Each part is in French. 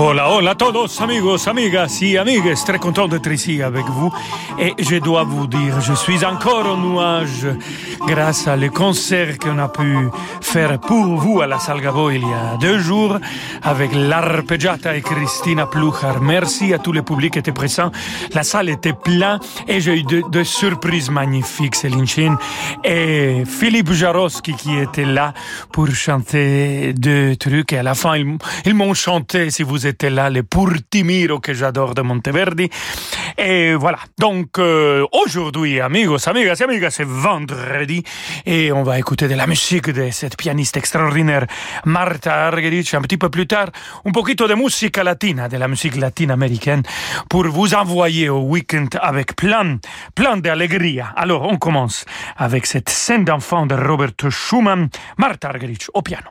Hola, hola a todos, amigos, amigas y amigues. Très content d'être ici avec vous. Et je dois vous dire, je suis encore en nuage grâce à le concert qu'on a pu faire pour vous à la Salgavo il y a deux jours avec l'arpeggiata et Christina Pluchar. Merci à tous les publics qui étaient présents. La salle était pleine et j'ai eu deux, surprises magnifiques, Céline Chin et Philippe Jarowski qui était là pour chanter deux trucs. Et à la fin, ils, ils m'ont chanté, si vous étiez là, les Purtimiro que j'adore de Monteverdi. Et voilà. Donc, euh, aujourd'hui, amigos, amigas et amigas, c'est vendredi et on va écouter de la musique de cette pianiste extraordinaire, Marta Argerich. Un petit peu plus tard, un poquito de musique latina, de la musique latine-américaine pour vous envoyer au week-end avec plein, plein d'allegria. Alors, on commence avec cette scène d'enfant de Robert Schumann, Marta Argerich au piano.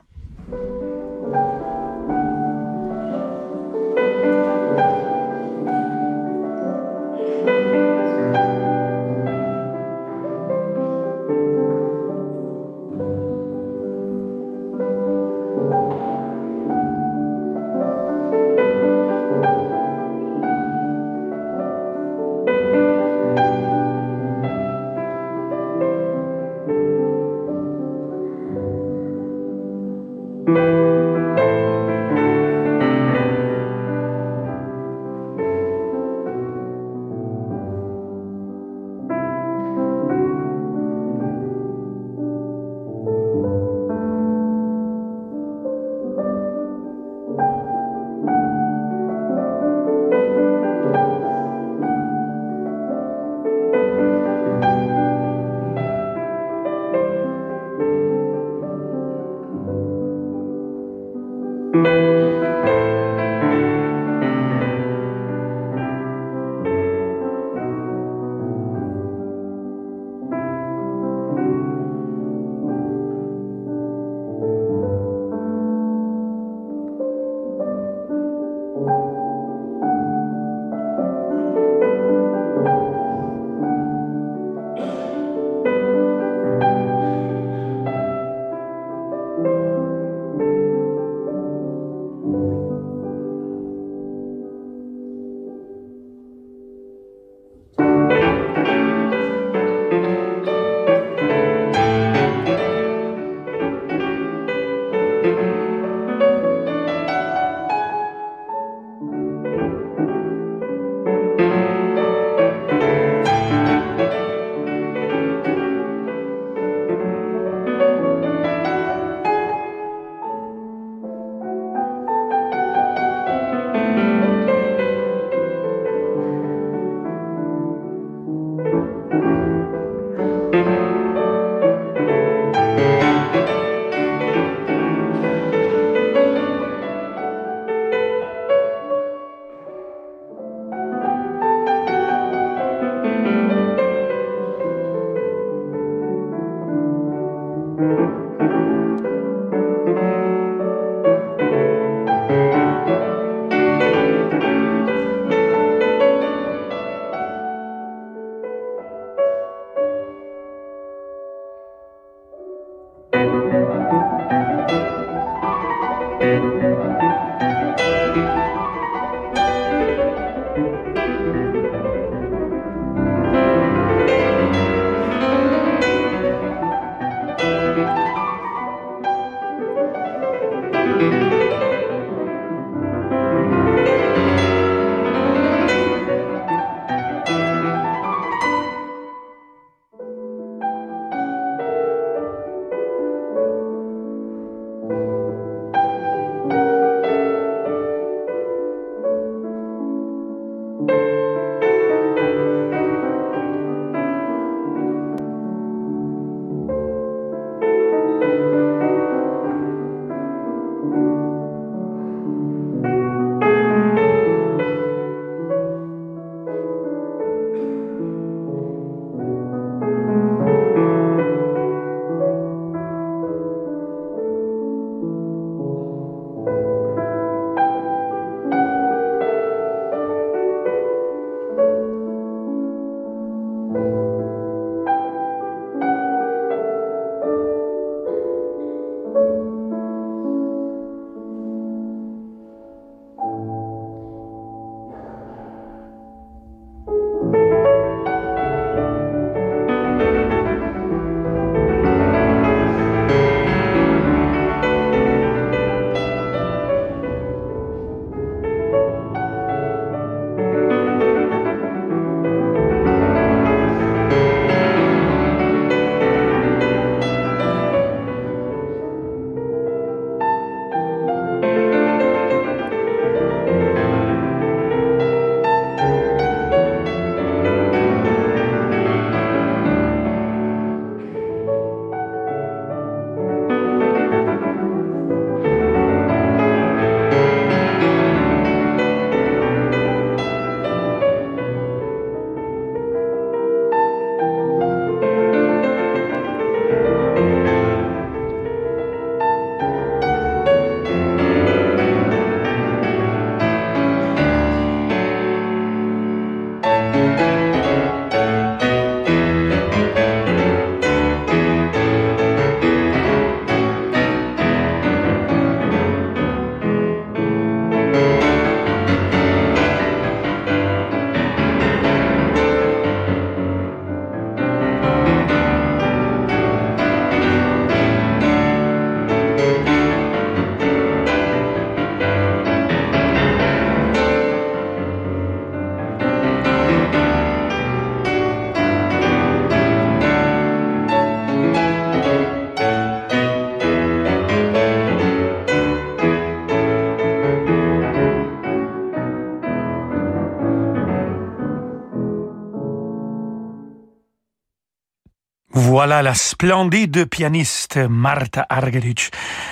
Voilà la splendide pianiste Martha Argerich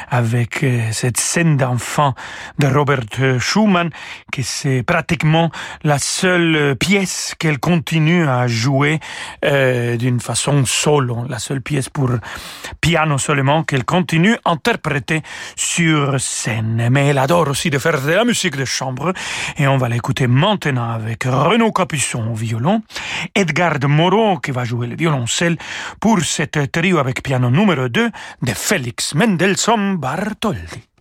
avec euh, cette scène d'enfant de Robert Schumann, qui c'est pratiquement la seule pièce qu'elle continue à jouer euh, d'une façon solo, la seule pièce pour piano seulement qu'elle continue à interpréter sur scène. Mais elle adore aussi de faire de la musique de chambre et on va l'écouter maintenant avec Renaud Capuçon au violon, Edgar de Moreau qui va jouer le violoncelle pour cette trio avec piano numéro 2 de Félix Mendelssohn Bartholdi.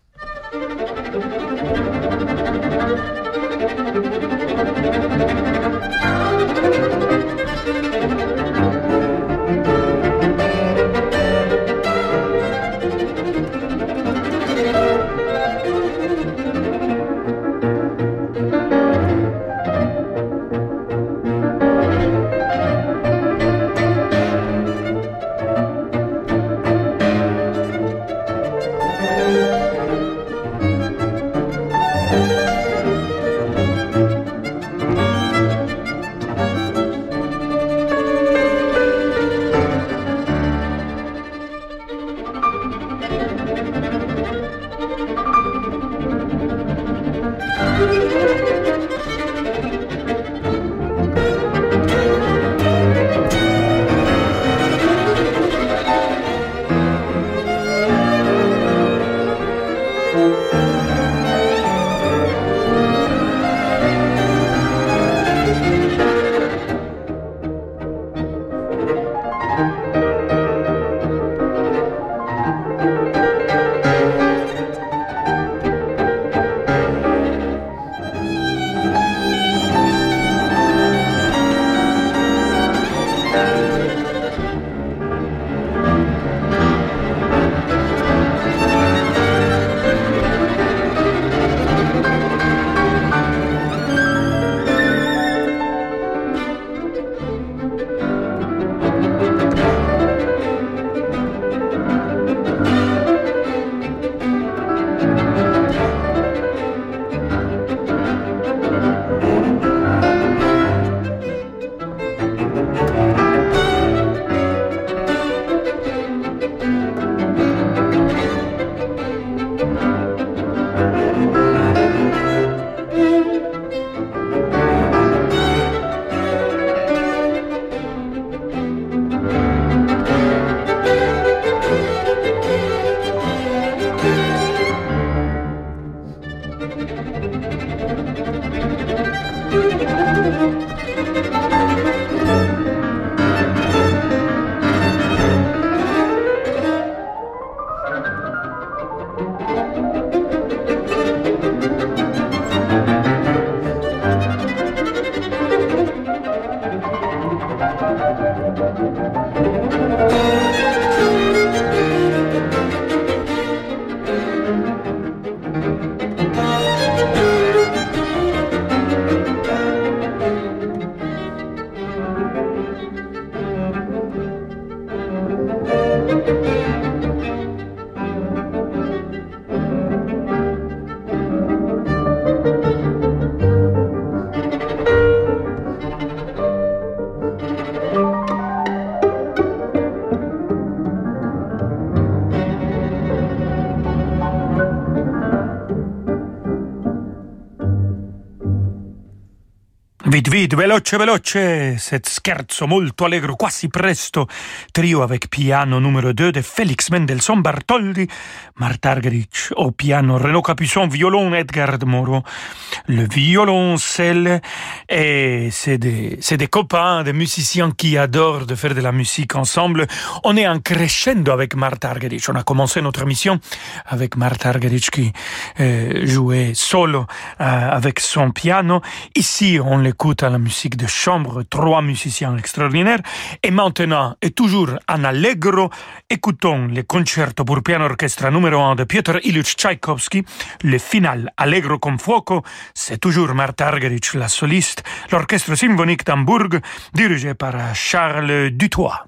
Vite, vite, veloce, veloce, cet scherzo molto allegro, quasi presto, trio avec piano numéro 2 de Félix Mendelssohn Bartholdi, Martha Argerich au piano, Renaud Capuçon, violon, Edgar Moreau, le violoncelle, et c'est des, copains, des musiciens qui adorent de faire de la musique ensemble. On est en crescendo avec Martha Argerich. On a commencé notre mission avec Martha Argerich qui euh, jouait solo euh, avec son piano. Ici, on l'écoute à la musique de chambre, trois musiciens extraordinaires. Et maintenant, et toujours en allegro, écoutons le concerto pour piano orchestre numéro 1 de Piotr Ilyich Tchaïkovski, le final Allegro con fuoco. C'est toujours Martha Argerich, la soliste, l'orchestre symphonique d'Hambourg, dirigé par Charles Dutoit.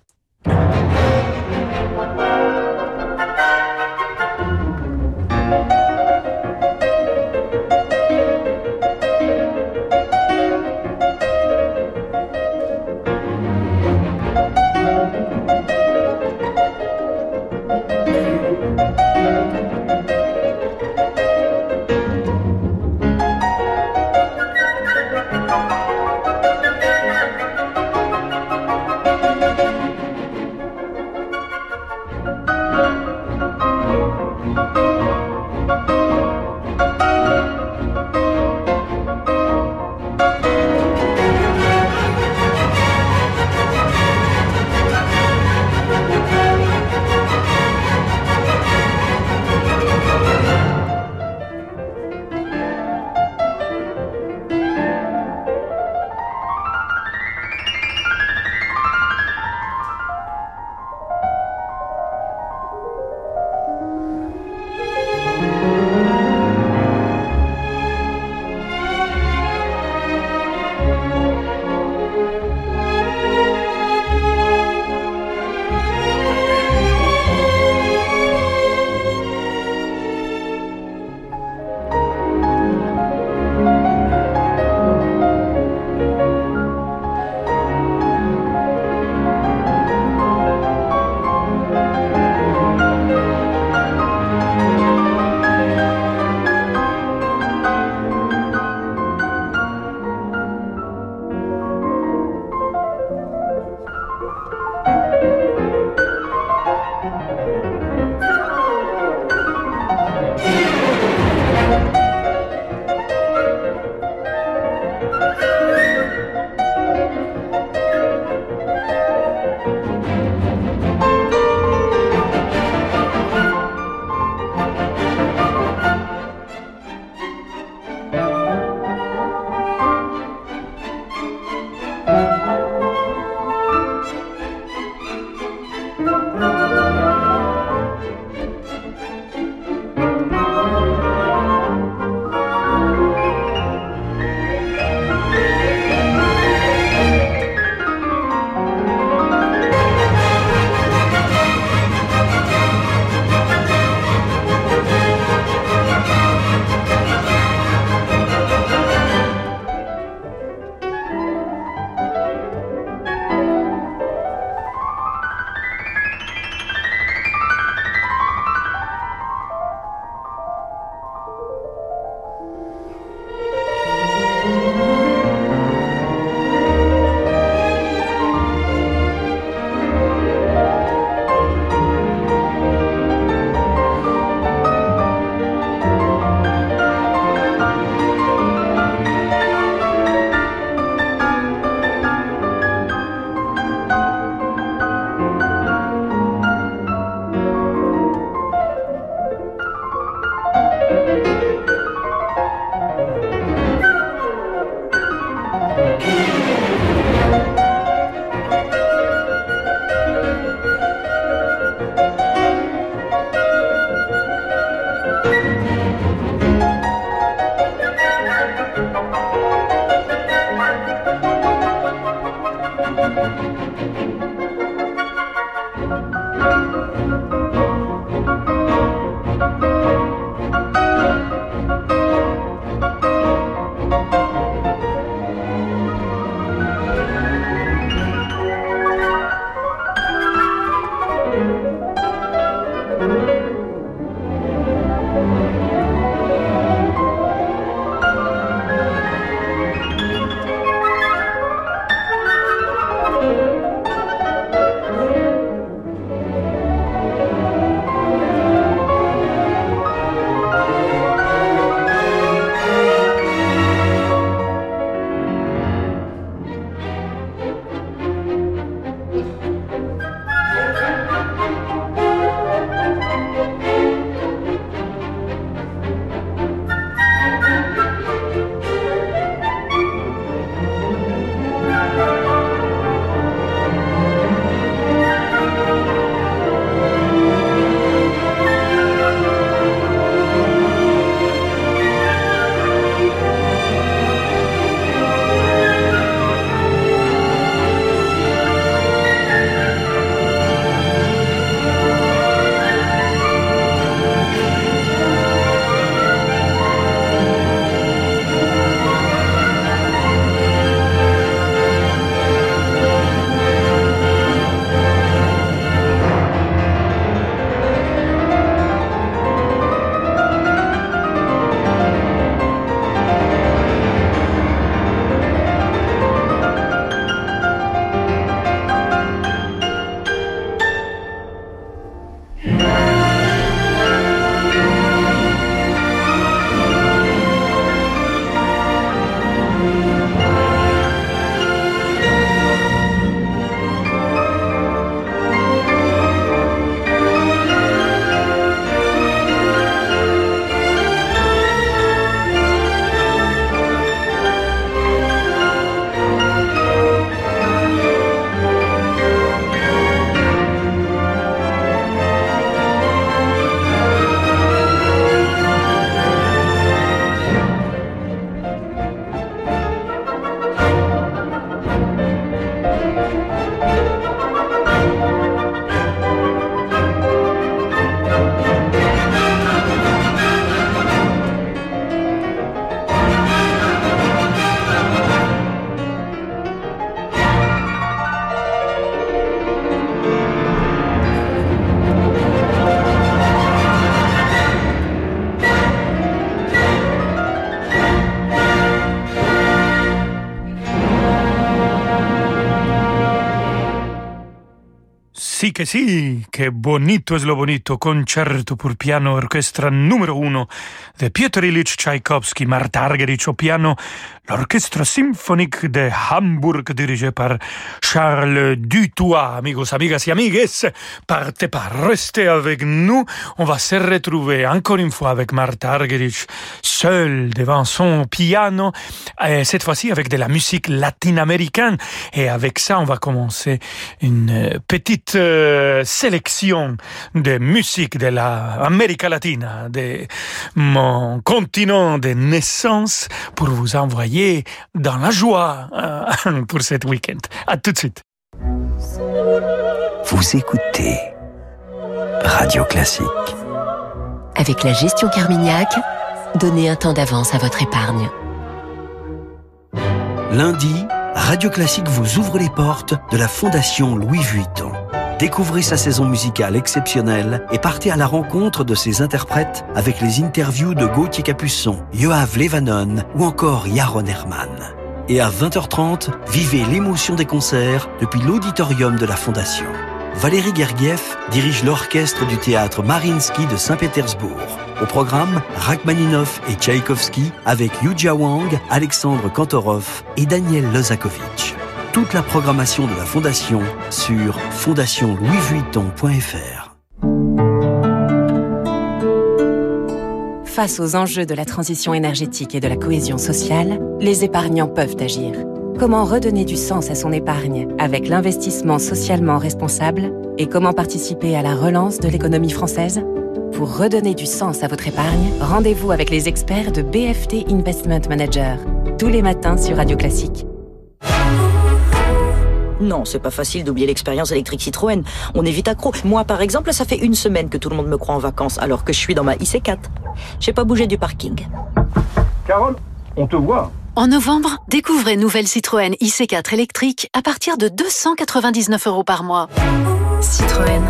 Che sì, che bonito es lo bonito, concerto per piano orchestra numero uno de Piotr Ilyich Tchaïkovski, Martha Argerich au piano, l'orchestre symphonique de Hamburg dirigé par Charles Dutoit. Amigos, amigas et amigues, partez pas, restez avec nous. On va se retrouver encore une fois avec Martha Argerich, seul devant son piano, et cette fois-ci avec de la musique latine-américaine. Et avec ça, on va commencer une petite euh, sélection de musique de l'Amérique latine, de mon continent de naissance, pour vous envoyer dans la joie euh, pour cet week-end. À tout de suite. Vous écoutez Radio Classique. Avec la gestion Carmignac, donnez un temps d'avance à votre épargne. Lundi, Radio Classique vous ouvre les portes de la Fondation Louis Vuitton. Découvrez sa saison musicale exceptionnelle et partez à la rencontre de ses interprètes avec les interviews de Gauthier Capuçon, Yoav Levanon ou encore Yaron Herman. Et à 20h30, vivez l'émotion des concerts depuis l'auditorium de la Fondation. Valérie Gergiev dirige l'orchestre du théâtre Marinsky de Saint-Pétersbourg. Au programme, Rachmaninov et Tchaïkovski avec Yuja Wang, Alexandre Kantorov et Daniel Lozakovitch toute la programmation de la Fondation sur fondationlouisvuitton.fr. Face aux enjeux de la transition énergétique et de la cohésion sociale, les épargnants peuvent agir. Comment redonner du sens à son épargne avec l'investissement socialement responsable et comment participer à la relance de l'économie française? Pour redonner du sens à votre épargne, rendez-vous avec les experts de BFT Investment Manager, tous les matins sur Radio Classique. Non, c'est pas facile d'oublier l'expérience électrique Citroën. On est vite accro. Moi, par exemple, ça fait une semaine que tout le monde me croit en vacances, alors que je suis dans ma IC4. J'ai pas bougé du parking. Carole, on te voit. En novembre, découvrez nouvelle Citroën IC4 électrique à partir de 299 euros par mois. Citroën.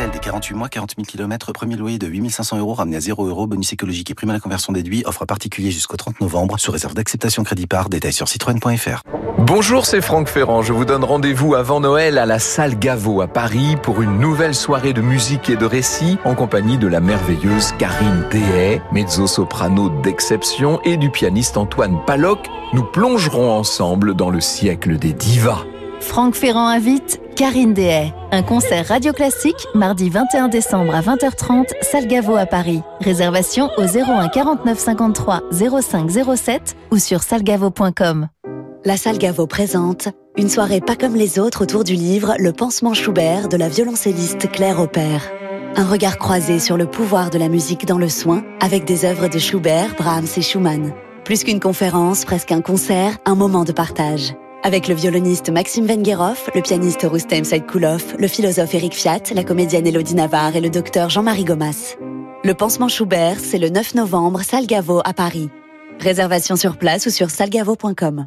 LLD 48 mois, 40 000 km, premier loyer de 8500 euros ramené à 0 euros, bonus écologique et prime à la conversion déduit, offre particulier jusqu'au 30 novembre, sous réserve d'acceptation crédit par, détail sur citroën.fr. Bonjour, c'est Franck Ferrand. Je vous donne rendez-vous avant Noël à la salle Gaveau à Paris pour une nouvelle soirée de musique et de récits en compagnie de la merveilleuse Karine Dehay, mezzo-soprano d'exception, et du pianiste Antoine Paloc. Nous plongerons ensemble dans le siècle des divas. Franck Ferrand invite Karine Dehay. Un concert radio classique mardi 21 décembre à 20h30, salle Gaveau à Paris. Réservation au 01 49 53 05 07 ou sur salgavo.com. La salle Gaveau présente une soirée pas comme les autres autour du livre Le pansement Schubert de la violoncelliste Claire Aubert. Un regard croisé sur le pouvoir de la musique dans le soin avec des œuvres de Schubert, Brahms et Schumann. Plus qu'une conférence, presque un concert, un moment de partage. Avec le violoniste Maxime Vengueroff, le pianiste Rustem Saidkoulov, le philosophe Eric Fiat, la comédienne Elodie Navarre et le docteur Jean-Marie Gomas. Le pansement Schubert, c'est le 9 novembre, salle Gaveau à Paris. Réservation sur place ou sur salgavo.com.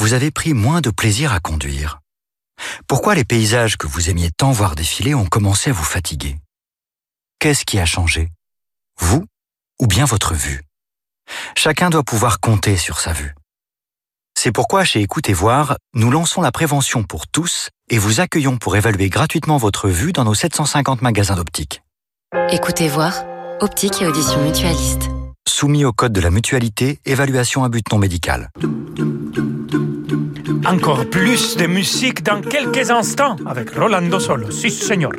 vous avez pris moins de plaisir à conduire Pourquoi les paysages que vous aimiez tant voir défiler ont commencé à vous fatiguer? Qu'est-ce qui a changé? Vous ou bien votre vue? Chacun doit pouvoir compter sur sa vue. C'est pourquoi chez Écoutez Voir, nous lançons la prévention pour tous et vous accueillons pour évaluer gratuitement votre vue dans nos 750 magasins d'optique. Écoutez Voir, optique et audition mutualiste. Soumis au code de la mutualité, évaluation à but non médical. Encore plus de musique dans quelques instants avec Rolando Solo. Si, señor.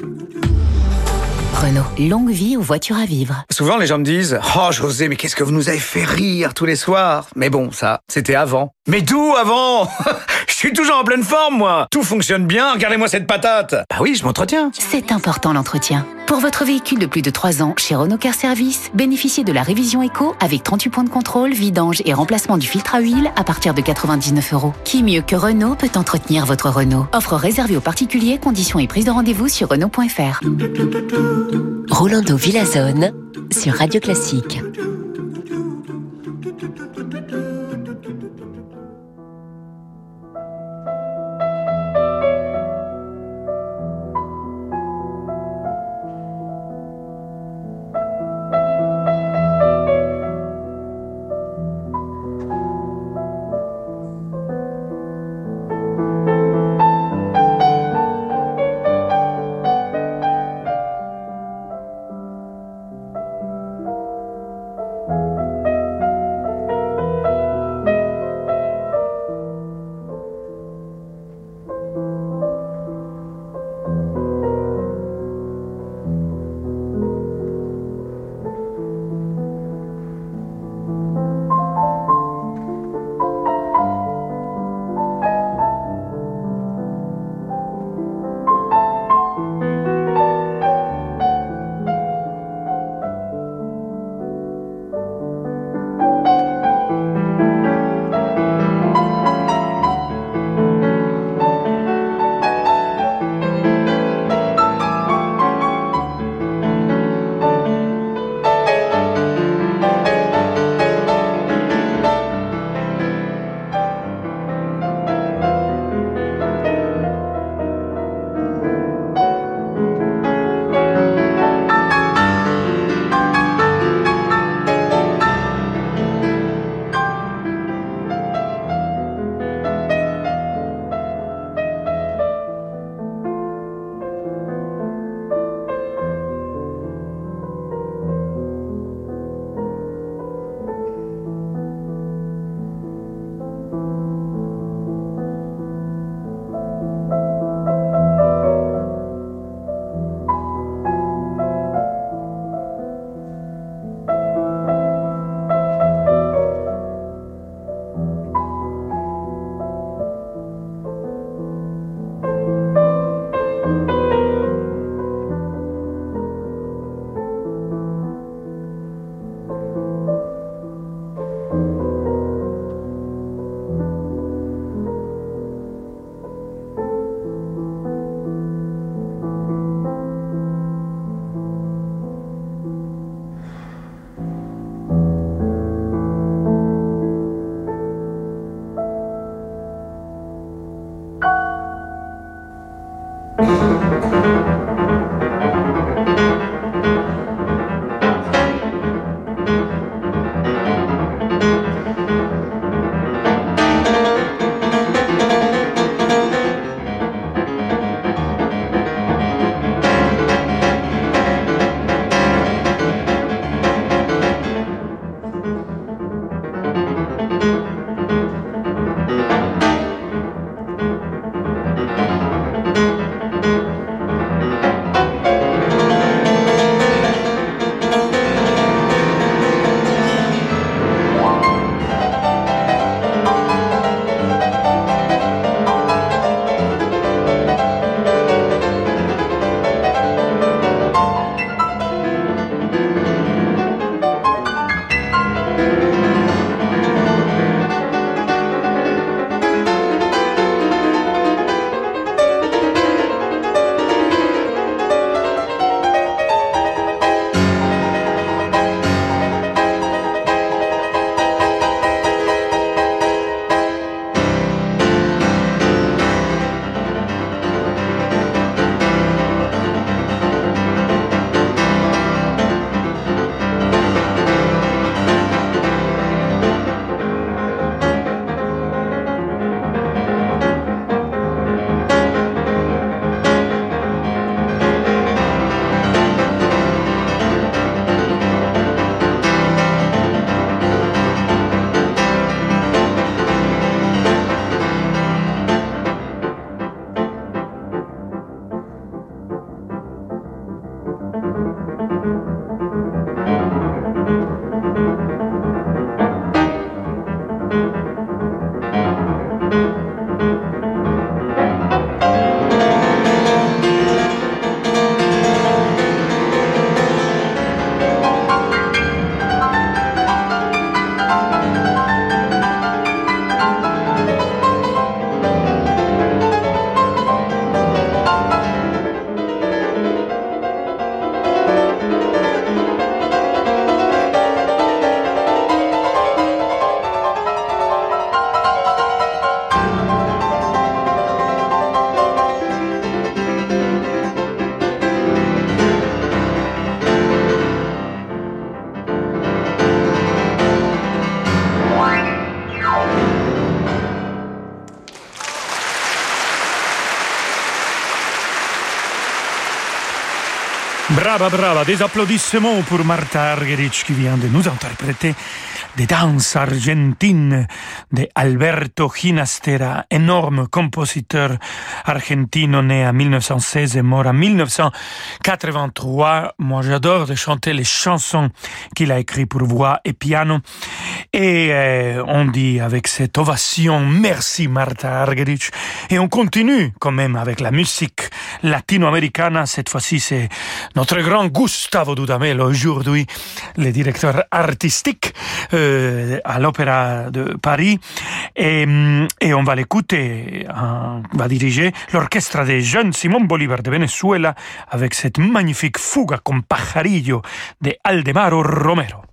Renault, longue vie aux voitures à vivre. Souvent, les gens me disent Oh, José, mais qu'est-ce que vous nous avez fait rire tous les soirs Mais bon, ça, c'était avant. Mais d'où avant? suis toujours en pleine forme, moi Tout fonctionne bien, regardez-moi cette patate Bah oui, je m'entretiens C'est important l'entretien. Pour votre véhicule de plus de 3 ans, chez Renault Car Service, bénéficiez de la révision éco avec 38 points de contrôle, vidange et remplacement du filtre à huile à partir de 99 euros. Qui mieux que Renault peut entretenir votre Renault? Offre réservée aux particuliers, conditions et prise de rendez-vous sur Renault.fr. Rolando Villazone sur Radio Classique. Brava, brava. Des applaudissements pour Martha Argerich qui vient de nous interpréter des danses argentines de Alberto Ginastera, énorme compositeur argentino né en 1916 et mort en 1983. Moi, j'adore de chanter les chansons qu'il a écrites pour voix et piano. Et euh, on dit avec cette ovation, merci Martha Argerich. Et on continue quand même avec la musique latino-américaine. Cette fois-ci, c'est notre grand Gustavo Dudamel aujourd'hui, le directeur artistique. Euh, à l'Opéra de Paris et, et on va l'écouter, on va diriger l'orchestre des jeunes Simon Bolivar de Venezuela avec cette magnifique fuga con pajarillo de Aldemaro Romero.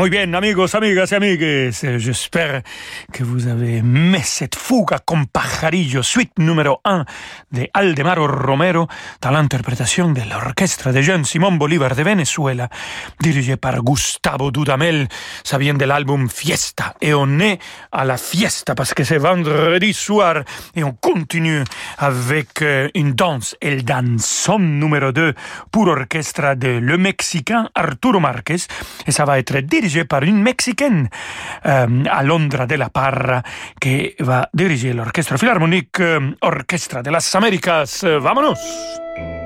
Muy bien, amigos, amigas y amigues. J'espère que vous avez aimé cette fuga con pajarillo, suite numéro 1 de Aldemaro Romero, dans l'interprétation de l'orchestre de jeune Simón Bolívar de Venezuela, dirigé par Gustavo Dudamel. Ça vient de l'album Fiesta. Et on est à la fiesta parce que c'est vendredi soir et on continue avec euh, une danse, el danzón numéro 2 pour orchestre de le Mexicain Arturo Márquez. Et ça va être dirigé par une Mexicaine, euh, Alondra de la Parra, qui va diriger l'orchestre philharmonique euh, Orchestra de las Américas. Vámonos!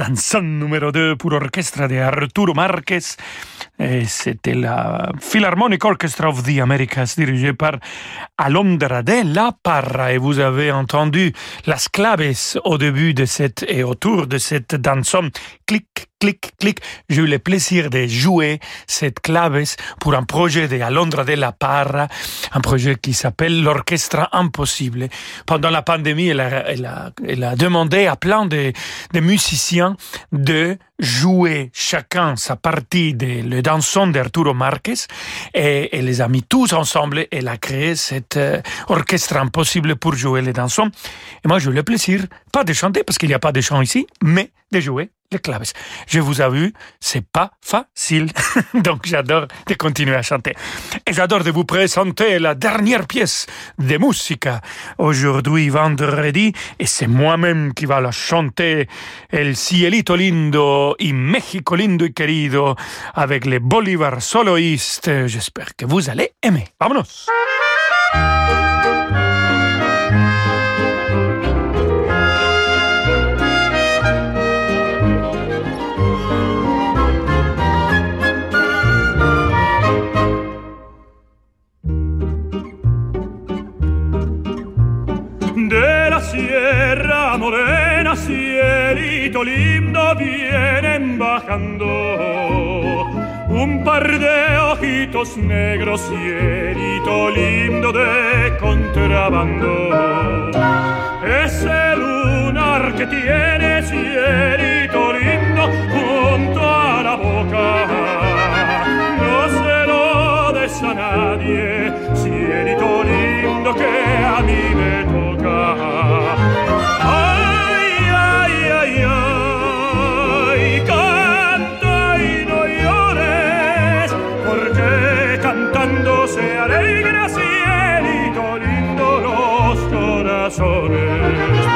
Danzón numéro 2 pour orchestre de Arturo Marquez. Et c'était la Philharmonic Orchestra of the Americas dirigée par Alondra de la Parra. Et vous avez entendu las claves au début de cette et autour de cette danson. Clic, clic, clic. J'ai eu le plaisir de jouer cette claves pour un projet de Alondra de la Parra, un projet qui s'appelle l'Orchestre Impossible. Pendant la pandémie, elle a, elle a, elle a demandé à plein de, de musiciens de jouer chacun sa partie de le danson d'Arturo Marquez et elle les a mis tous ensemble et elle a créé cet euh, orchestre impossible pour jouer les dansons. Et moi, j'ai eu le plaisir, pas de chanter parce qu'il n'y a pas de chant ici, mais de jouer les claves. Je vous avoue, c'est pas facile. Donc j'adore de continuer à chanter. Et j'adore de vous présenter la dernière pièce de musica aujourd'hui vendredi. Et c'est moi-même qui va la chanter. El cielito lindo y México lindo y querido avec les Bolivar soloistes. J'espère que vous allez aimer. Vámonos. Lindo, vienen bajando un par de ojitos negros, cielito lindo de contrabando. Ese lunar que tiene, cielito lindo, junto a la boca, no se lo des a nadie, corazones.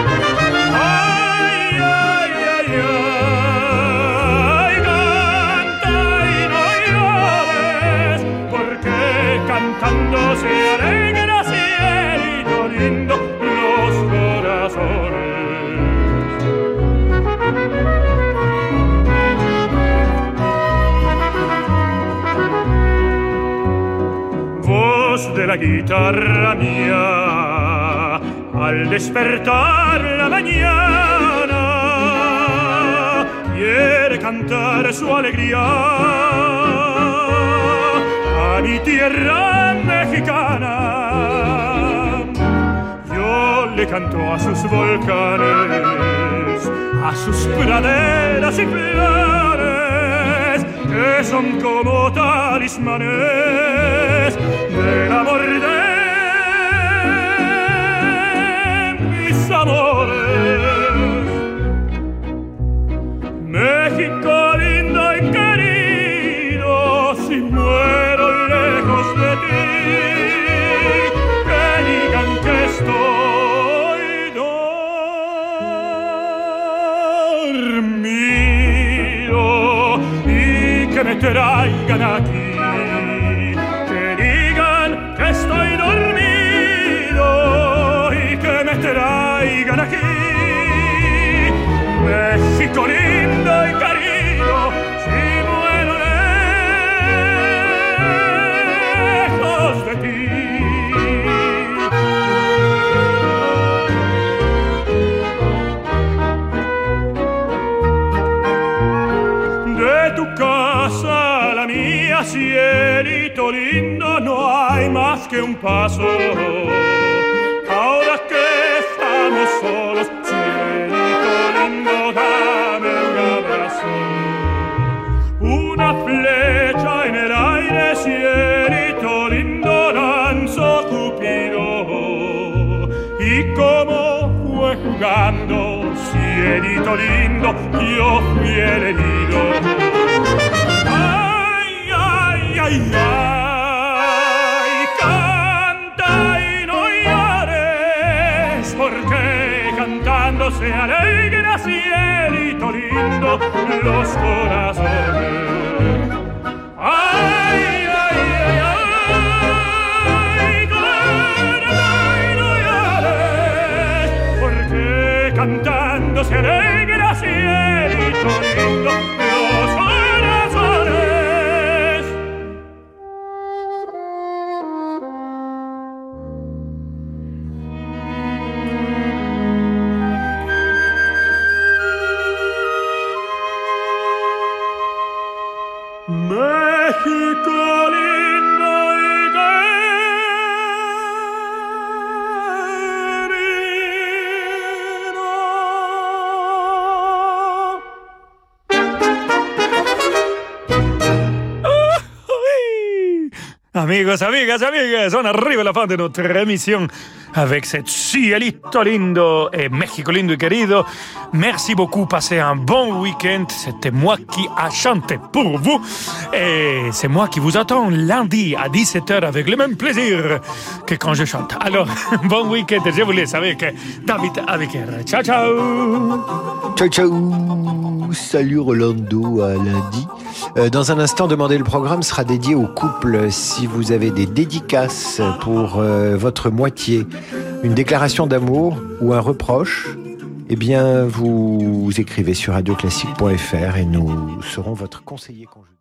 Ay, ay, ay, ay, canta y no llores, porque cantando se alegra cielito lindo los corazones. Voz de la guitarra mía, al despertar la mañana, quiere cantar su alegría a mi tierra mexicana. Yo le canto a sus volcanes, a sus praderas y flores, que son como talismanes del amor de not paso. Ahora que estamos solos, cielito lindo, dame un abrazo. Una flecha en el aire, cielito lindo, lanzó Cupido. Y como fue jugando, cielito lindo, yo fui el herido. Se alegra cielito lindo los corazones. Amigos, amigas, amigas, on arrive à la fin de notre émission avec cette cielito lindo et Mexico lindo et querido. Merci beaucoup, passez un bon week-end. C'était moi qui a chanté pour vous et c'est moi qui vous attends lundi à 17h avec le même plaisir que quand je chante. Alors, bon week-end, je vous laisse avec David Aviker. Ciao, ciao Ciao, ciao Salut Rolando, à lundi. Euh, dans un instant, demander le programme sera dédié au couple. Si vous avez des dédicaces pour euh, votre moitié, une déclaration d'amour ou un reproche, eh bien, vous écrivez sur radioclassique.fr et nous serons votre conseiller conjugal.